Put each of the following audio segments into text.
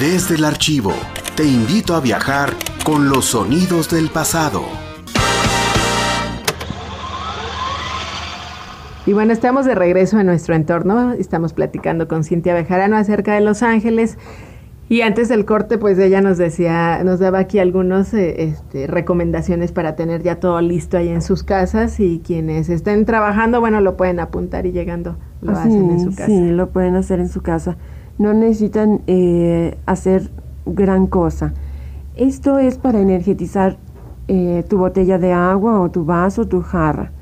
Desde el archivo, te invito a viajar con los sonidos del pasado. Y bueno, estamos de regreso en nuestro entorno. Estamos platicando con Cintia Bejarano acerca de Los Ángeles. Y antes del corte, pues ella nos decía, nos daba aquí algunas eh, este, recomendaciones para tener ya todo listo ahí en sus casas y quienes estén trabajando, bueno, lo pueden apuntar y llegando lo hacen en su casa. Sí, lo pueden hacer en su casa. No necesitan eh, hacer gran cosa. Esto es para energetizar eh, tu botella de agua o tu vaso, tu jarra.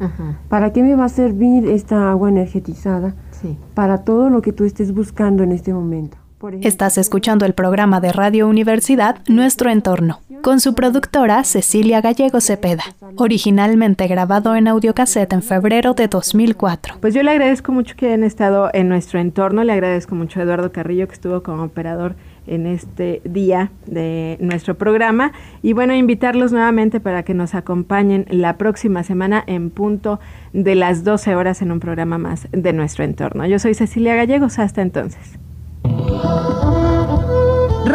¿Para qué me va a servir esta agua energetizada? Sí. Para todo lo que tú estés buscando en este momento. Estás escuchando el programa de Radio Universidad Nuestro Entorno, con su productora Cecilia Gallego Cepeda, originalmente grabado en audiocassette en febrero de 2004. Pues yo le agradezco mucho que hayan estado en nuestro entorno, le agradezco mucho a Eduardo Carrillo que estuvo como operador en este día de nuestro programa y bueno, invitarlos nuevamente para que nos acompañen la próxima semana en punto de las 12 horas en un programa más de nuestro entorno. Yo soy Cecilia Gallegos, hasta entonces.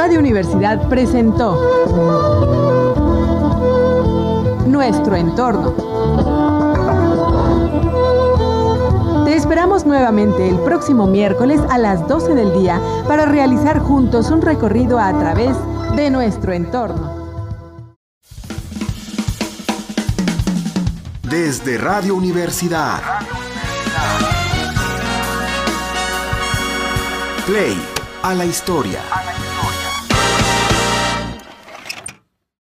Radio Universidad presentó Nuestro Entorno. Te esperamos nuevamente el próximo miércoles a las 12 del día para realizar juntos un recorrido a través de nuestro entorno. Desde Radio Universidad. Play a la historia.